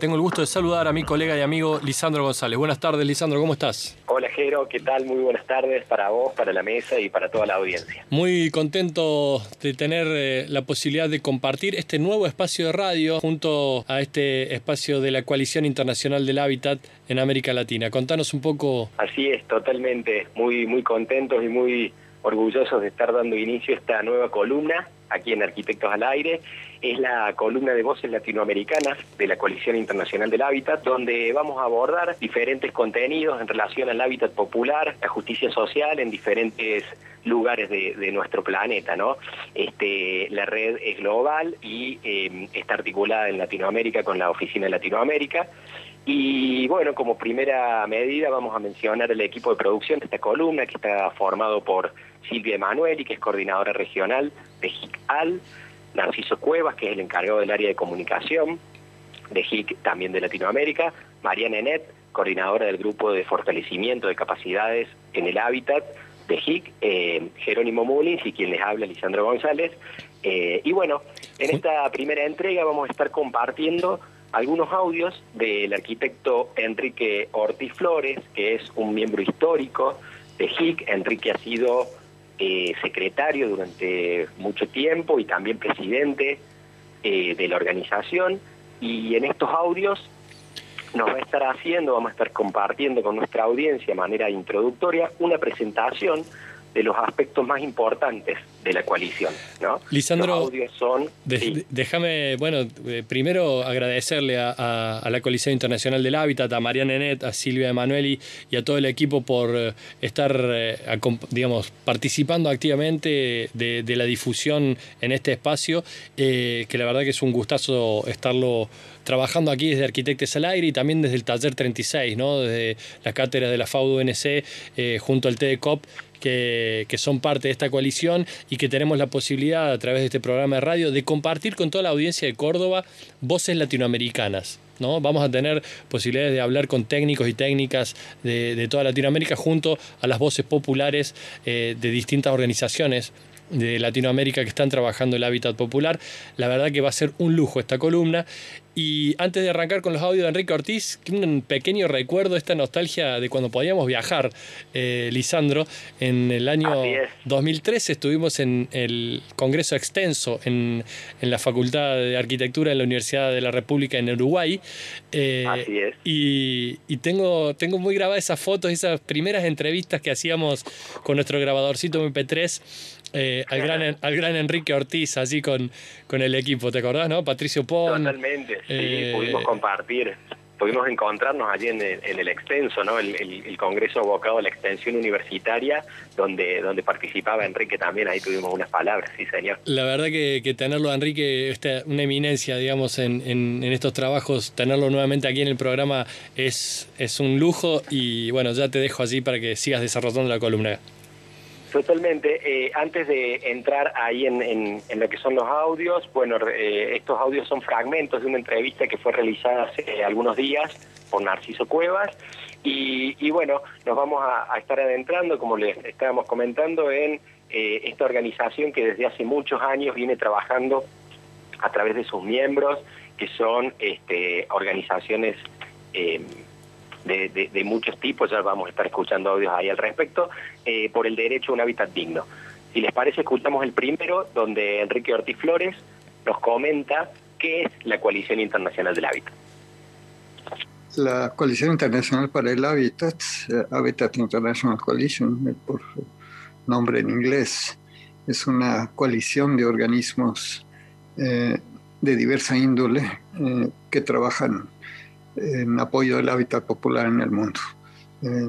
Tengo el gusto de saludar a mi colega y amigo Lisandro González. Buenas tardes, Lisandro, ¿cómo estás? Hola, Jero, ¿qué tal? Muy buenas tardes para vos, para la mesa y para toda la audiencia. Muy contento de tener eh, la posibilidad de compartir este nuevo espacio de radio junto a este espacio de la Coalición Internacional del Hábitat en América Latina. Contanos un poco. Así es, totalmente. Muy, muy contentos y muy orgullosos de estar dando inicio a esta nueva columna aquí en Arquitectos al Aire. Es la columna de voces latinoamericanas de la Coalición Internacional del Hábitat, donde vamos a abordar diferentes contenidos en relación al hábitat popular, la justicia social en diferentes lugares de, nuestro planeta, ¿no? Este, la red es global y eh, está articulada en Latinoamérica con la Oficina de Latinoamérica. Y bueno, como primera medida vamos a mencionar el equipo de producción de esta columna, que está formado por Silvia Emanueli, que es coordinadora regional de HIC-AL, Narciso Cuevas, que es el encargado del área de comunicación de HIC también de Latinoamérica, María Nenet, coordinadora del grupo de fortalecimiento de capacidades en el hábitat de HIC, eh, Jerónimo Mullins y quien les habla, Lisandro González. Eh, y bueno, en esta primera entrega vamos a estar compartiendo algunos audios del arquitecto Enrique Ortiz Flores, que es un miembro histórico de HIC. Enrique ha sido eh, secretario durante mucho tiempo y también presidente eh, de la organización. Y en estos audios nos va a estar haciendo, vamos a estar compartiendo con nuestra audiencia de manera introductoria una presentación de los aspectos más importantes de la coalición. ¿no? Lisandro, son, déjame, bueno, eh, primero agradecerle a, la Coalición Internacional del Hábitat, a Mariana Nenet, a Silvia Emanueli y a todo el equipo por eh, estar, eh, digamos, participando activamente de, la difusión en este espacio, que la verdad que es un gustazo estarlo trabajando aquí desde Arquitectes al Aire y también desde el Taller 36, ¿no? desde las cátedras de la FAUD-UNC junto al TEDCOP que, son parte de esta coalición y que tenemos la posibilidad a través de este programa de radio de compartir con toda la audiencia de Córdoba voces latinoamericanas. ¿no? Vamos a tener posibilidades de hablar con técnicos y técnicas de, toda Latinoamérica junto a las voces populares eh, de distintas organizaciones de Latinoamérica que están trabajando el hábitat popular. La verdad que va a ser un lujo esta columna. Y antes de arrancar con los audios de Enrique Ortiz, un pequeño recuerdo, esta nostalgia de cuando podíamos viajar, eh, Lisandro. En el año 2013 estuvimos en el Congreso Extenso en, la Facultad de Arquitectura de la Universidad de la República en Uruguay. Eh, Así es. Y, y, tengo, tengo muy grabadas esas fotos, esas primeras entrevistas que hacíamos con nuestro grabadorcito MP3 eh, al, gran, al gran Enrique Ortiz, así con, con el equipo, ¿te acordás, no? Patricio Pon. Totalmente, sí, eh, pudimos compartir, pudimos encontrarnos allí en el, en el extenso, ¿no? El, el, Congreso abocado a la extensión universitaria, donde, donde participaba Enrique también, ahí tuvimos unas palabras, sí, señor. La verdad que, que tenerlo a Enrique, esta, una eminencia, digamos, en, en, en, estos trabajos, tenerlo nuevamente aquí en el programa es, es un lujo y bueno, ya te dejo así para que sigas desarrollando la columna. Totalmente. Eh, antes de entrar ahí en, lo que son los audios, bueno, eh, estos audios son fragmentos de una entrevista que fue realizada hace algunos días por Narciso Cuevas. Y, bueno, nos vamos a, estar adentrando, como les estábamos comentando, en eh, esta organización que desde hace muchos años viene trabajando a través de sus miembros, que son este, organizaciones de, muchos tipos, ya vamos a estar escuchando audios ahí al respecto, eh, por el derecho a un hábitat digno. Si les parece, escuchamos el primero, donde Enrique Ortiz Flores nos comenta qué es la Coalición Internacional del Hábitat. La Coalición Internacional para el Hábitat, eh, Habitat International Coalition, por nombre en inglés, es una coalición de organismos eh, de diversa índole que trabajan en apoyo del hábitat popular en el mundo. Eh,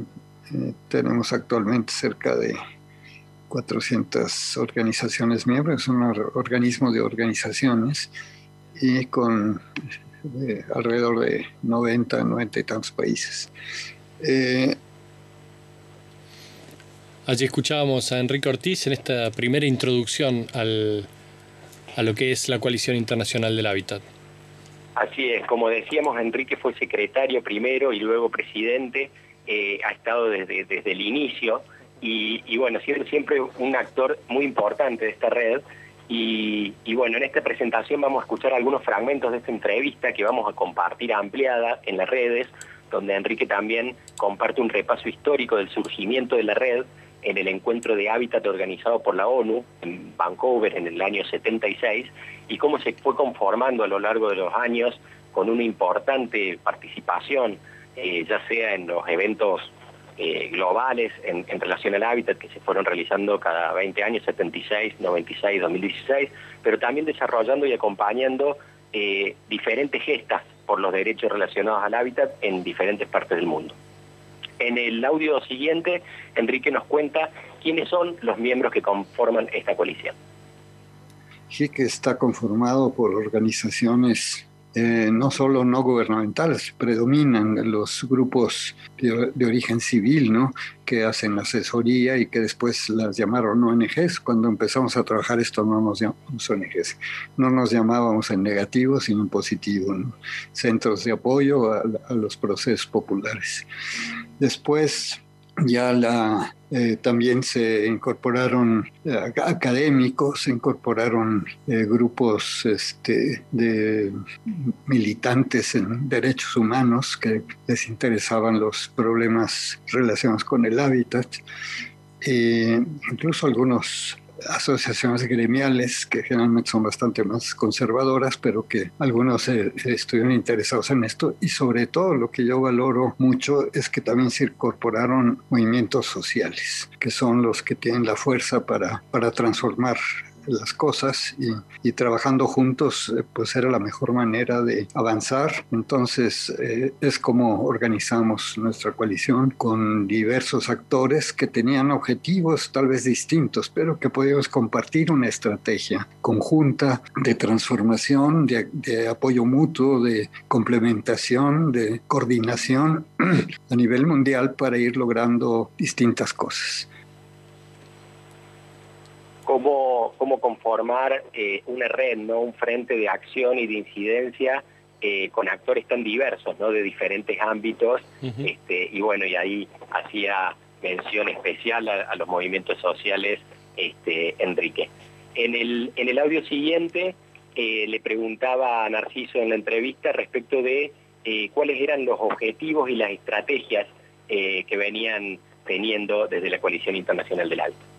eh, tenemos actualmente cerca de 400 organizaciones miembros, son organismos de organizaciones y con eh, alrededor de 90, 90 y tantos países. Allí escuchábamos a Enrique Ortiz en esta primera introducción al, a lo que es la Coalición Internacional del Hábitat. Así es, como decíamos, Enrique fue secretario primero y luego presidente, eh, ha estado desde, el inicio. Y, bueno, siendo siempre un actor muy importante de esta red. Y, y, bueno, en esta presentación vamos a escuchar algunos fragmentos de esta entrevista que vamos a compartir ampliada en las redes, donde Enrique también comparte un repaso histórico del surgimiento de la red en el encuentro de hábitat organizado por la ONU en Vancouver en el año 76 y cómo se fue conformando a lo largo de los años con una importante participación, eh, ya sea en los eventos eh, globales en, relación al hábitat que se fueron realizando cada 20 años, 76, 96, 2016, pero también desarrollando y acompañando eh, diferentes gestas por los derechos relacionados al hábitat en diferentes partes del mundo. En el audio siguiente, Enrique nos cuenta quiénes son los miembros que conforman esta coalición. Que está conformado por organizaciones eh, no solo no gubernamentales, predominan los grupos de, origen civil, ¿no? que hacen asesoría y que después las llamaron ONGs. Cuando empezamos a trabajar esto no nos llamamos ONGs, no nos llamábamos en negativo, sino en positivo, centros de apoyo a los procesos populares. Después ya la, eh, también se incorporaron eh, académicos, se incorporaron eh, grupos este, de militantes en derechos humanos que les interesaban los problemas relacionados con el hábitat, incluso algunos asociaciones gremiales que generalmente son bastante más conservadoras, pero que algunos eh, estuvieron interesados en esto. Y sobre todo lo que yo valoro mucho es que también se incorporaron movimientos sociales, que son los que tienen la fuerza para, para transformar las cosas y, trabajando juntos eh, pues era la mejor manera de avanzar. Entonces eh, es como organizamos nuestra coalición con diversos actores que tenían objetivos tal vez distintos, pero que podíamos compartir una estrategia conjunta de transformación, de, de apoyo mutuo, de complementación, de coordinación a nivel mundial para ir logrando distintas cosas cómo, cómo conformar eh, una red, ¿no? un frente de acción y de incidencia eh, con actores tan diversos, ¿no? de diferentes ámbitos, este, y bueno, y ahí hacía mención especial a, los movimientos sociales este, Enrique. En el, en el audio siguiente eh, le preguntaba a Narciso en la entrevista respecto de cuáles eran los objetivos y las estrategias que venían teniendo desde la Coalición Internacional del Alto.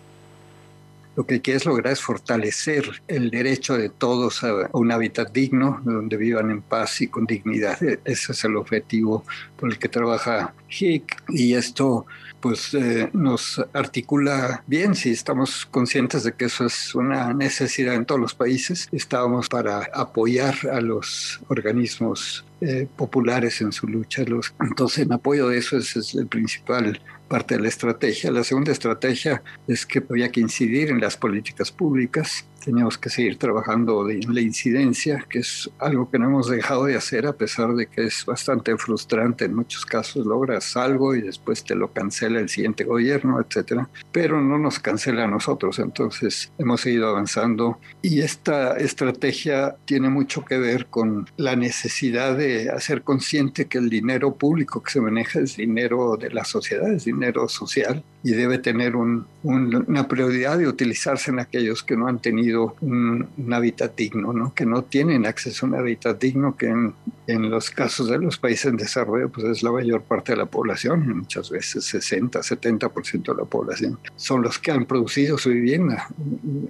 Lo que quieres lograr es fortalecer el derecho de todos a un hábitat digno, donde vivan en paz y con dignidad. E-, ese es el objetivo por el que trabaja HIC y esto pues eh, nos articula bien si estamos conscientes de que eso es una necesidad en todos los países. Estábamos para apoyar a los organismos eh, populares en su lucha. Los, entonces, en apoyo de eso ese es el principal parte de la estrategia. La segunda estrategia es que había que incidir en las políticas públicas. Teníamos que seguir trabajando en la incidencia, que es algo que no hemos dejado de hacer a pesar de que es bastante frustrante. En muchos casos logras algo y después te lo cancela el siguiente gobierno, etcétera. Pero no nos cancela a nosotros. Entonces hemos seguido avanzando y esta estrategia tiene mucho que ver con la necesidad de hacer consciente que el dinero público que se maneja es dinero de la sociedad, es dinero social y debe tener una prioridad de utilizarse en aquellos que no han tenido un, hábitat digno, ¿no? que no tienen acceso a un hábitat digno, que en, en, los casos de los países en desarrollo pues es la mayor parte de la población, muchas veces 60, 70% de la población. Son los que han producido su vivienda.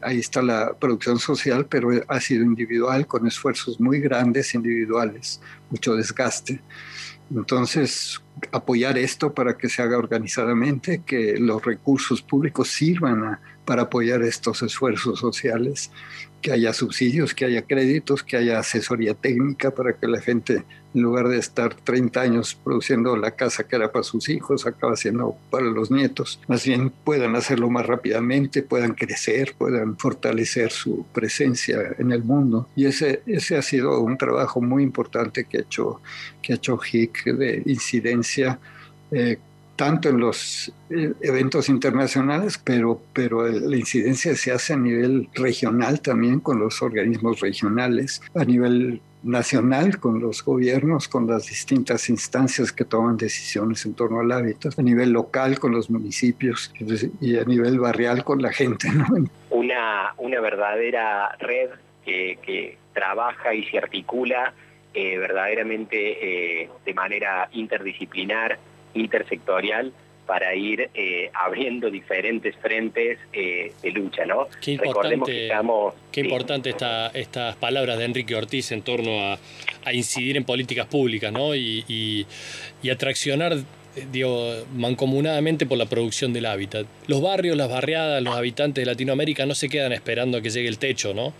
Ahí está la producción social, pero ha sido individual, con esfuerzos muy grandes individuales, mucho desgaste. Entonces, apoyar esto para que se haga organizadamente, que los recursos públicos sirvan para apoyar estos esfuerzos sociales que haya subsidios, que haya créditos, que haya asesoría técnica para que la gente, en lugar de estar 30 años produciendo la casa que era para sus hijos, acaba siendo para los nietos, más bien puedan hacerlo más rápidamente, puedan crecer, puedan fortalecer su presencia en el mundo. Y ese, ese ha sido un trabajo muy importante que ha hecho, que ha hecho HIC de incidencia. Eh, tanto en los eh, eventos internacionales, pero, pero la incidencia se hace a nivel regional también con los organismos regionales, a nivel nacional con los gobiernos, con las distintas instancias que toman decisiones en torno al hábitat, a nivel local con los municipios y a nivel barrial con la gente. Una, una verdadera red que, trabaja y se articula eh, verdaderamente eh, de manera interdisciplinar, intersectorial, para ir eh, abriendo diferentes frentes eh, de lucha, ¿no? Qué importante, qué importante estas palabras de Enrique Ortiz en torno a, incidir en políticas públicas, ¿no? Y, y, y atraccionar digo, mancomunadamente por la producción del hábitat. Los barrios, las barriadas, los habitantes de Latinoamérica no se quedan esperando a que llegue el techo, ¿no?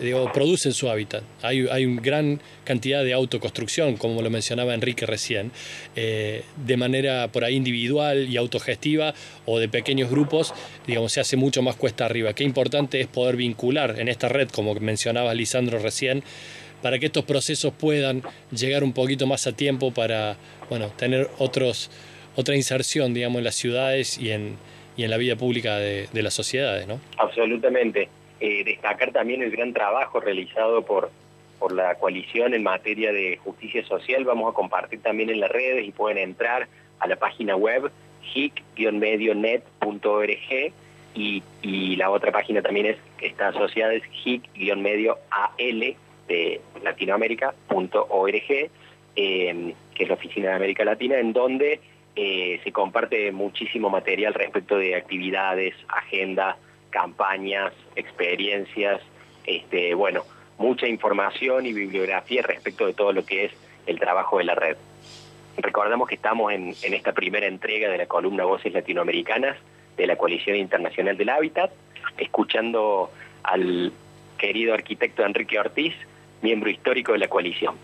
Digo, producen su hábitat. Hay, hay una gran cantidad de autoconstrucción, como lo mencionaba Enrique recién, eh, de manera por ahí individual y autogestiva o de pequeños grupos, digamos, se hace mucho más cuesta arriba. Qué importante es poder vincular en esta red, como mencionaba Lisandro recién, para que estos procesos puedan llegar un poquito más a tiempo para bueno, tener otros, otra inserción, digamos, en las ciudades y en, y en la vida pública de, las sociedades, ¿no? Absolutamente. Eh, destacar también el gran trabajo realizado por, por la coalición en materia de justicia social. Vamos a compartir también en las redes y pueden entrar a la página web hic-medionet.org y, y la otra página también es está asociada es hic-medio-al de latinoamérica.org, eh, que es la Oficina de América Latina, en donde eh, se comparte muchísimo material respecto de actividades, agendas, campañas, experiencias, este, bueno, mucha información y bibliografía respecto de todo lo que es el trabajo de la red. Recordamos que estamos en, en esta primera entrega de la columna Voces Latinoamericanas de la Coalición Internacional del Hábitat, escuchando al querido arquitecto Enrique Ortiz, miembro histórico de la coalición.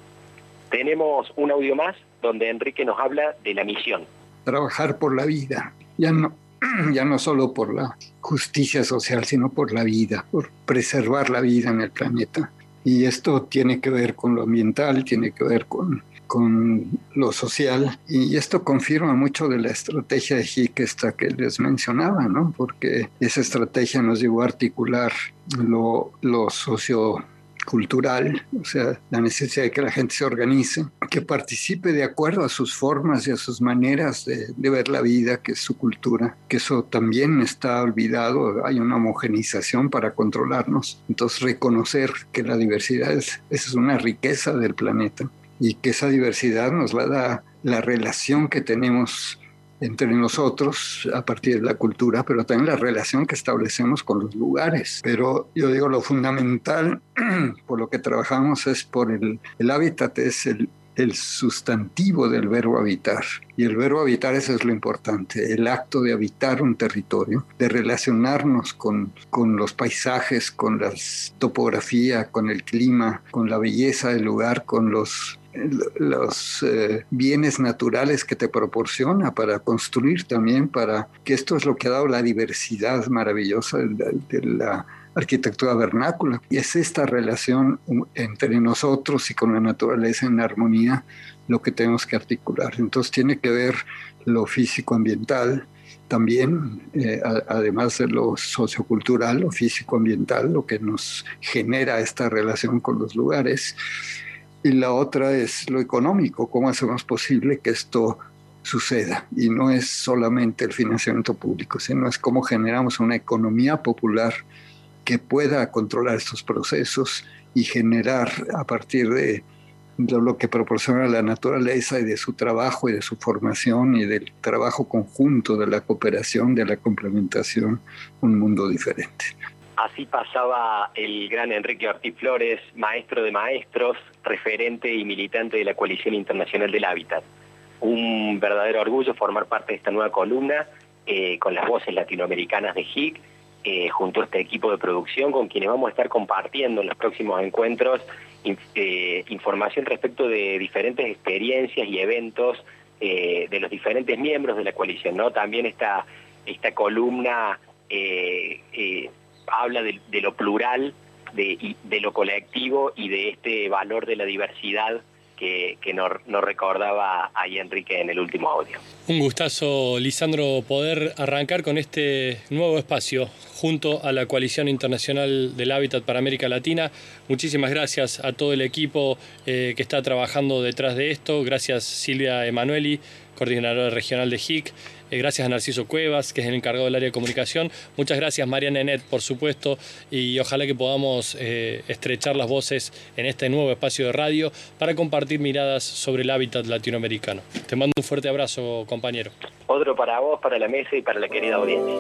Tenemos un audio más donde Enrique nos habla de la misión. Trabajar por la vida, ya no, ya no solo por la justicia social, sino por la vida, por preservar la vida en el planeta. Y esto tiene que ver con lo ambiental, tiene que ver con, con lo social. Y esto confirma mucho de la estrategia de HIC esta que les mencionaba, ¿no? Porque esa estrategia nos llevó a articular lo, lo socio cultural, o sea, la necesidad de que la gente se organice, que participe de acuerdo a sus formas y a sus maneras de, ver la vida, que es su cultura, que eso también está olvidado, hay una homogenización para controlarnos. Entonces, reconocer que la diversidad es, es una riqueza del planeta y que esa diversidad nos la da la relación que tenemos entre nosotros a partir de la cultura, pero también la relación que establecemos con los lugares. Pero yo digo, lo fundamental por lo que trabajamos es por el, hábitat, es el, el sustantivo del verbo habitar. Y el verbo habitar, eso es lo importante, el acto de habitar un territorio, de relacionarnos con, con los paisajes, con la topografía, con el clima, con la belleza del lugar, con los los eh, bienes naturales que te proporciona para construir también, para que esto es lo que ha dado la diversidad maravillosa de, la arquitectura vernácula. Y es esta relación entre nosotros y con la naturaleza en armonía lo que tenemos que articular. Entonces tiene que ver lo físico-ambiental, también, eh, además de lo sociocultural, lo físico-ambiental, lo que nos genera esta relación con los lugares, y la otra es lo económico, cómo hacemos posible que esto suceda. Y no es solamente el financiamiento público, sino es cómo generamos una economía popular que pueda controlar estos procesos y generar a partir de lo que proporciona la naturaleza y de su trabajo y de su formación y del trabajo conjunto de la cooperación, de la complementación, un mundo diferente. Así pasaba el gran Enrique Ortiz Flores, maestro de maestros, referente y militante de la Coalición Internacional del Hábitat. Un verdadero orgullo formar parte de esta nueva columna eh, con las voces latinoamericanas de HIC, eh, junto a este equipo de producción con quienes vamos a estar compartiendo en los próximos encuentros eh, información respecto de diferentes experiencias y eventos de los diferentes miembros de la coalición. ¿no? También esta, esta columna habla de, lo plural, de, de, lo colectivo y de este valor de la diversidad que, nos, recordaba ahí Enrique en el último audio. Un gustazo, Lisandro, poder arrancar con este nuevo espacio junto a la Coalición Internacional del Hábitat para América Latina. Muchísimas gracias a todo el equipo eh, que está trabajando detrás de esto. Gracias Silvia Emanueli, coordinadora regional de HIC. Eh, gracias a Narciso Cuevas, que es el encargado del área de comunicación. Muchas gracias Mariana Nenet, por supuesto, y ojalá que podamos eh, estrechar las voces en este nuevo espacio de radio para compartir miradas sobre el hábitat latinoamericano. Te mando un fuerte abrazo, compañero. Otro para vos, para la mesa y para la querida audiencia.